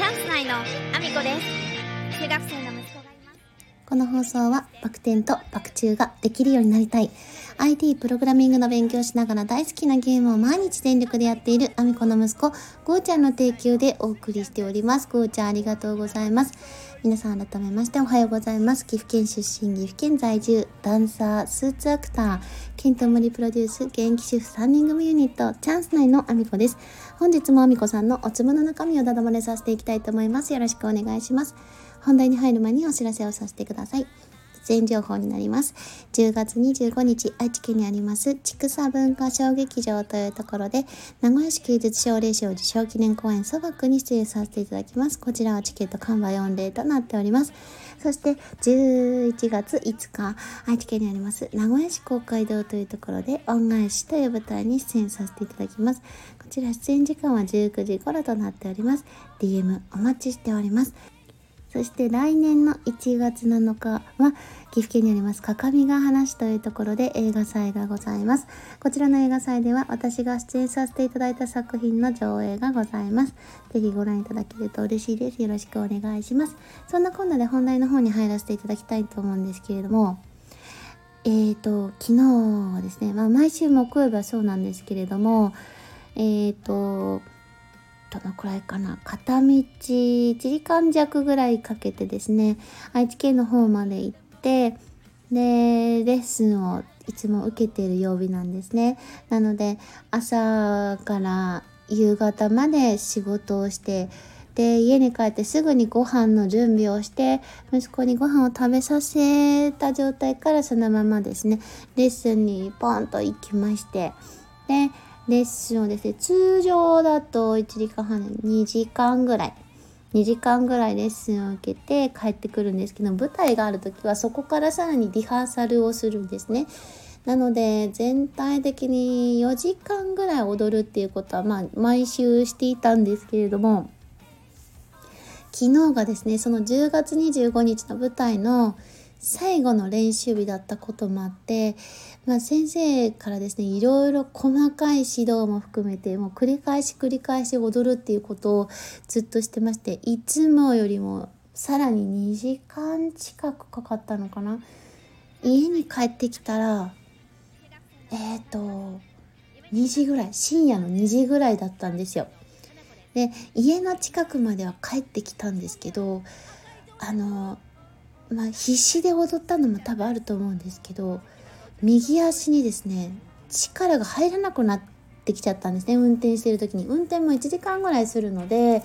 チャンス内のアミコです。中学生の息子がいますこの放送はバク転とバク宙ができるようになりたい。IT プログラミングの勉強しながら大好きなゲームを毎日全力でやっているアミコの息子ゴーちゃんの提供でお送りしております。ゴーちゃんありがとうございます。皆さん改めましておはようございます。岐阜県出身岐阜県在住ダンサースーツアクターケントモリプロデュース現役主婦3人組ユニットチャンス内のアミコです。本日もアミコさんのおつむの中身をだだ漏れさせていきたいと思います。よろしくお願いします。本題に入る前にお知らせをさせてください。出演情報になります。10月25日、愛知県にあります、畜産文化小劇場というところで、名古屋市芸術奨励賞受賞記念公演ソバックに出演させていただきます。こちらはチケット完売御礼となっております。そして11月5日、愛知県にあります名古屋市公会堂というところで恩返しという舞台に出演させていただきます。こちら出演時間は19時頃となっております。DM お待ちしております。そして来年の1月7日は岐阜県にあります各務原市というところで映画祭がございます。こちらの映画祭では私が出演させていただいた作品の上映がございます。ぜひご覧いただけると嬉しいです。よろしくお願いします。そんなこんなで本題の方に入らせていただきたいと思うんですけれども、えーと、昨日ですね、まあ毎週木曜日はそうなんですけれども、えーと、どのくらいかな片道1時間弱ぐらいかけてですね愛知県の方まで行ってでレッスンをいつも受けている曜日なんですね。なので朝から夕方まで仕事をしてで家に帰ってすぐにご飯の準備をして息子にご飯を食べさせた状態からそのままですね。レッスンにポンと行きましてでレッスンをですね、通常だと1時間半、2時間ぐらい、2時間ぐらいレッスンを受けて帰ってくるんですけど、舞台がある時はそこからさらにリハーサルをするんですね。なので全体的に4時間ぐらい踊るっていうことはまあ毎週していたんですけれども昨日がですねその10月25日の舞台の最後の練習日だったこともあって、まあ、先生からですねいろいろ細かい指導も含めてもう繰り返し繰り返し踊るっていうことをずっとしてましていつもよりもさらに2時間近くかかったのかな家に帰ってきたらえっ、ー、と2時ぐらい深夜の2時ぐらいだったんですよ。で家の近くまでは帰ってきたんですけどあのまあ、必死で踊ったのも多分あると思うんですけど右足にですね力が入らなくなってきちゃったんですね運転してる時に。運転も1時間ぐらいするので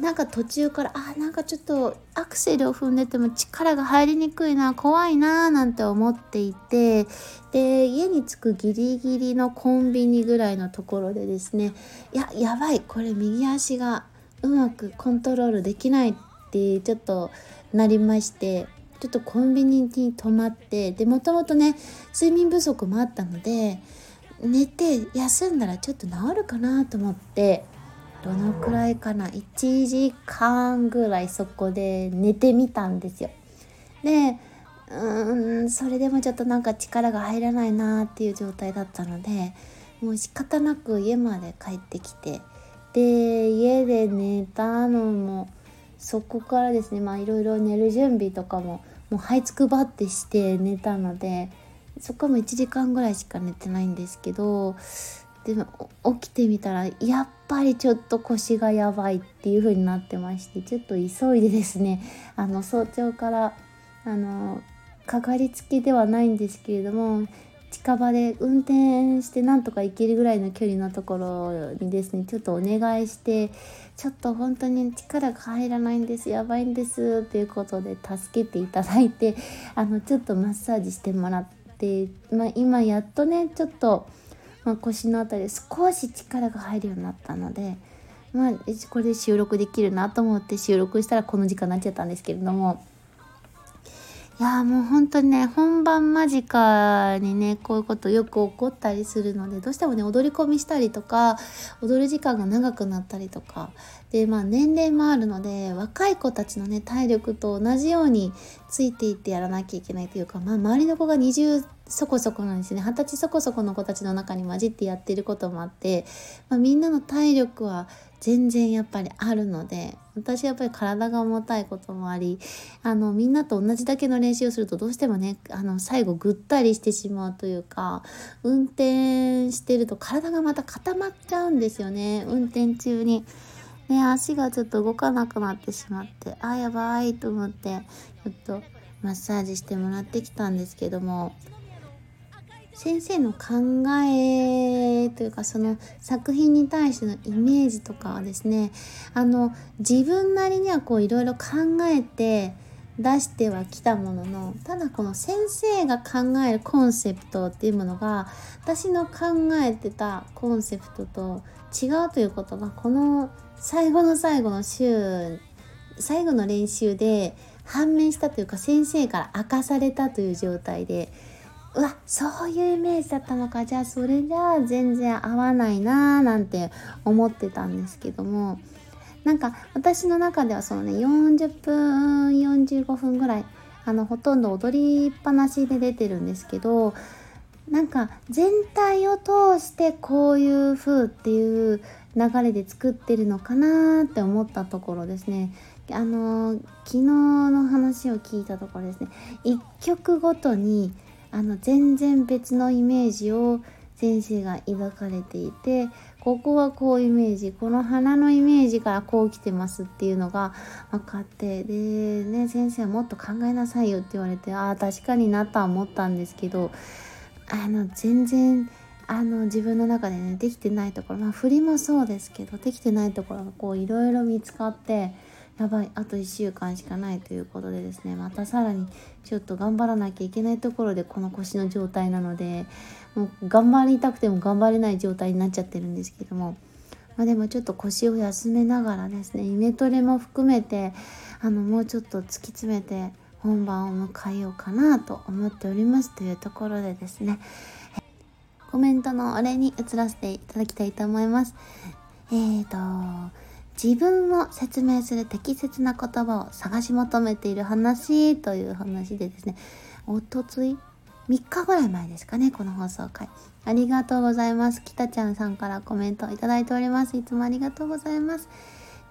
なんか途中からあなんかちょっとアクセルを踏んでても力が入りにくいな怖いななんて思っていてで家に着くギリギリのコンビニぐらいのところでですねいややばいこれ右足がうまくコントロールできないってちょっとなりましてちょっとコンビニに泊まってでもともとね睡眠不足もあったので寝て休んだらちょっと治るかなと思ってどのくらいかな1時間ぐらいそこで寝てみたんですよ。でうーんそれでもちょっとなんか力が入らないなっていう状態だったのでもう仕方なく家まで帰ってきてで家で寝たのもそこからですねまあいろいろ寝る準備とかももう這いつくばってして寝たのでそこも1時間ぐらいしか寝てないんですけどでも起きてみたらやっぱりちょっと腰がやばいっていう風になってましてちょっと急いでですねあの早朝からあのかかりつきではないんですけれども近場で運転してなんとか行けるぐらいの距離のところにですねちょっとお願いしてちょっと本当に力が入らないんですやばいんですっていうことで助けていただいて あのちょっとマッサージしてもらって、まあ、今やっとねちょっと、まあ、腰の辺り少し力が入るようになったので。まあ、これで収録できるなと思って収録したらこの時間になっちゃったんですけれどもいやもう本当にね本番間近にねこういうことよく起こったりするのでどうしてもね踊り込みしたりとか踊る時間が長くなったりとかでまあ年齢もあるので若い子たちのね体力と同じようについていってやらなきゃいけないというか、まあ、周りの子が20そこそこなんですね二十歳そこそこの子たちの中に混じってやってることもあって、まあ、みんなの体力は全然やっぱりあるので私やっぱり体が重たいこともありあのみんなと同じだけの練習をするとどうしてもねあの最後ぐったりしてしまうというか運転してると体がまた固まっちゃうんですよね運転中に。ね、足がちょっと動かなくなってしまってあやばいと思ってちょっとマッサージしてもらってきたんですけども先生の考えというかその作品に対してのイメージとかはですねあの自分なりにはこういろいろ考えて出してはきたもののただこの先生が考えるコンセプトっていうものが私の考えてたコンセプトと違うということがこの最後の最後の週最後の練習で判明したというか先生から明かされたという状態でうわそういうイメージだったのか。じゃあそれじゃあ全然合わないなーなんて思ってたんですけども。なんか私の中ではそのね40分45分ぐらいあのほとんど踊りっぱなしで出てるんですけどなんか全体を通してこういう風っていう流れで作ってるのかなって思ったところですね。あの昨日の話を聞いたところですね。1曲ごとにあの全然別のイメージを先生が描かれていてここはこうイメージこの花のイメージからこう来てますっていうのが分かってでね先生はもっと考えなさいよって言われてああ確かになとは思ったんですけどあの全然あの自分の中でねできてないところまあ振りもそうですけどできてないところがこういろいろ見つかってやばいあと1週間しかないということでですねまたさらにちょっと頑張らなきゃいけないところでこの腰の状態なのでもう頑張りたくても頑張れない状態になっちゃってるんですけども、まあ、でもちょっと腰を休めながらですねイメトレも含めてあのもうちょっと突き詰めて本番を迎えようかなと思っておりますというところでですねコメントのお礼に移らせていただきたいと思います。えーと自分を説明する適切な言葉を探し求めている話という話でですね、おとつい3日ぐらい前ですかね、この放送回。ありがとうございます。きたちゃんさんからコメントいただいております。いつもありがとうございます。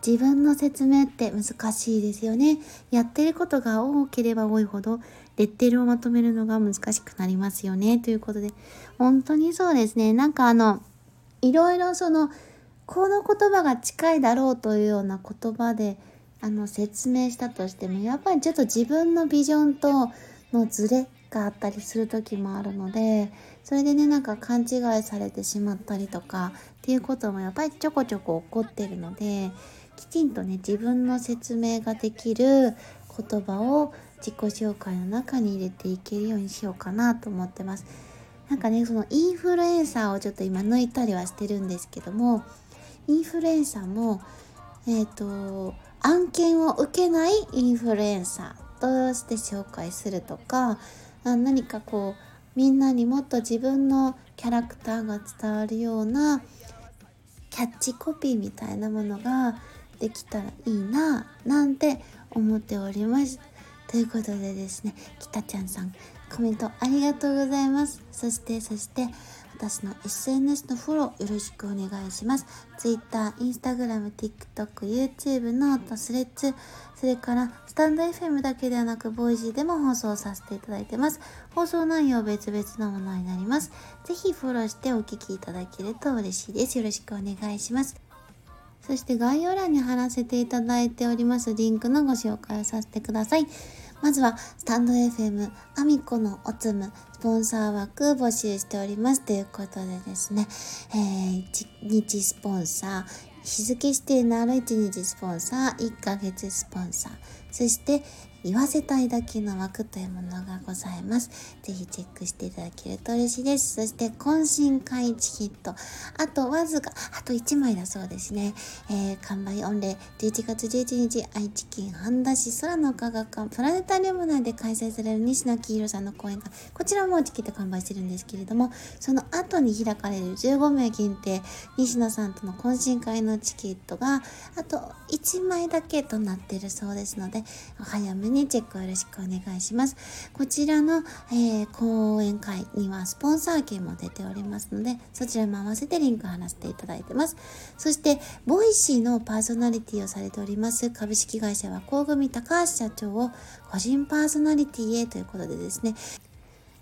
自分の説明って難しいですよね。やってることが多ければ多いほど、レッテルをまとめるのが難しくなりますよね。ということで、本当にそうですね。なんかあの、いろいろその、この言葉が近いだろうというような言葉であの説明したとしてもやっぱりちょっと自分のビジョンとのズレがあったりする時もあるのでそれでねなんか勘違いされてしまったりとかっていうこともやっぱりちょこちょこ起こってるのできちんとね自分の説明ができる言葉を自己紹介の中に入れていけるようにしようかなと思ってます。なんかねそのインフルエンサーをちょっと今抜いたりはしてるんですけどもインフルエンサーも、えっ、ー、と、案件を受けないインフルエンサーとして紹介するとか、何かこう、みんなにもっと自分のキャラクターが伝わるようなキャッチコピーみたいなものができたらいいななんて思っております。ということでですね、きたちゃんさんコメントありがとうございます。そしてそして私の SNS のフォローよろしくお願いします。Twitter、Instagram、TikTok、YouTube、ノート、スレッズ、それからスタンド FM だけではなく、 Voicy でも放送させていただいてます。放送内容別々のものになります。ぜひフォローしてお聞きいただけると嬉しいです。よろしくお願いします。そして概要欄に貼らせていただいておりますリンクのご紹介をさせてください。まずは、スタンド FM、アミコのおつむ、スポンサー枠募集しております。ということでですね、えー、1日スポンサー、日付指定のある1日スポンサー、1ヶ月スポンサー、そして、言わせたいだけの枠というものがございます。ぜひチェックしていただけると嬉しいです。そして、懇親会チケット。あと、わずか、あと1枚だそうですね。えー、完売御礼、11月11日、愛知県半田市空の科学館プラネタリウム内で開催される西野黄色さんの講演会。こちらもチケット完売してるんですけれども、その後に開かれる15名限定、西野さんとの懇親会のチケットが、あと1枚だけとなっているそうですので、で、お早めにチェックよろしくお願いします。こちらの、えー、講演会にはスポンサー券も出ておりますので、そちらも合わせてリンク貼らせていただいてます。そして、ボイシーのパーソナリティをされております株式会社は高組高橋社長を個人パーソナリティへということでですね、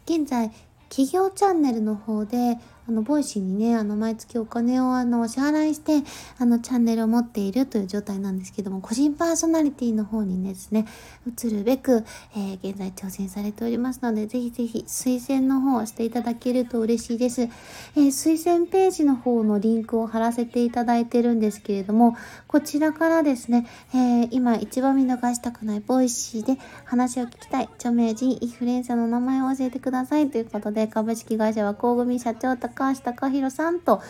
現在、企業チャンネルの方であの、ボイシーにね、あの、毎月お金をあの、お支払いして、あの、チャンネルを持っているという状態なんですけども、個人パーソナリティの方にですね、移るべく、えー、現在挑戦されておりますので、ぜひぜひ推薦の方をしていただけると嬉しいです。えー、推薦ページの方のリンクを貼らせていただいてるんですけれども、こちらからですね、えー、今一番見逃したくないボイシーで話を聞きたい著名人、インフルエンサーの名前を教えてくださいということで、株式会社は工組社長高高橋貴弘さんと、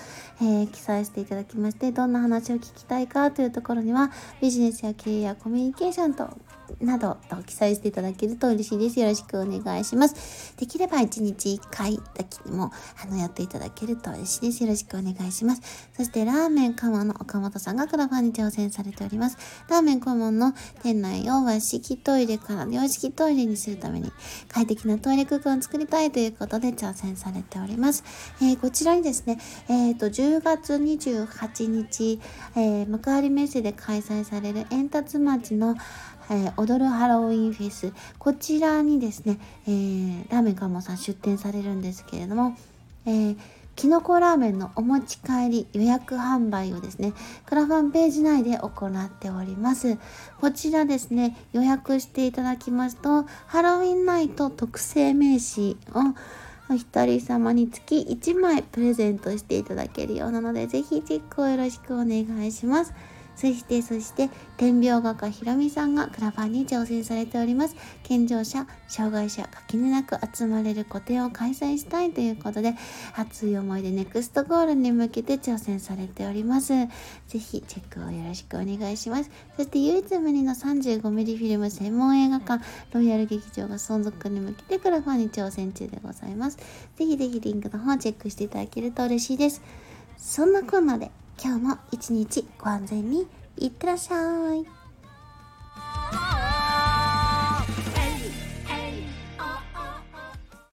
えー、記載していただきまして、どんな話を聞きたいかというところには、ビジネスや経営やコミュニケーションとなどと記載していただけると嬉しいです。よろしくお願いします。できれば1日1回だけでもあのやっていただけると嬉しいです。よろしくお願いします。そしてラーメンカモの岡本さんがクラファンに挑戦されております。ラーメンカモの店内を和式トイレから洋式トイレにするために快適なトイレ空間を作りたいということで挑戦されております。えー、こちらにですね、えっ、ー、と10月28日、えー、幕張メッセで開催される円達町のえー、踊るハロウィンフェス。こちらにですね、えー、ラーメンカモさん出店されるんですけれども、えー、きのこラーメンのお持ち帰り予約販売をですね、クラファンページ内で行っております。こちらですね、予約していただきますと、ハロウィンナイト特製名刺をお一人様につき1枚プレゼントしていただけるようなので、ぜひチェックをよろしくお願いします。そして、そして、天病画家ひろみさんがクラファンに挑戦されております。健常者、障害者、垣根なく集まれる個展を開催したいということで、熱い思いでネクストゴールに向けて挑戦されております。ぜひ、チェックをよろしくお願いします。そして、唯一無二の 35mm フィルム専門映画館、ロイヤル劇場が存続に向けてクラファンに挑戦中でございます。ぜひぜひリンクの方チェックしていただけると嬉しいです。そんなこんなで、今日も一日ご安全にいってらっしゃい。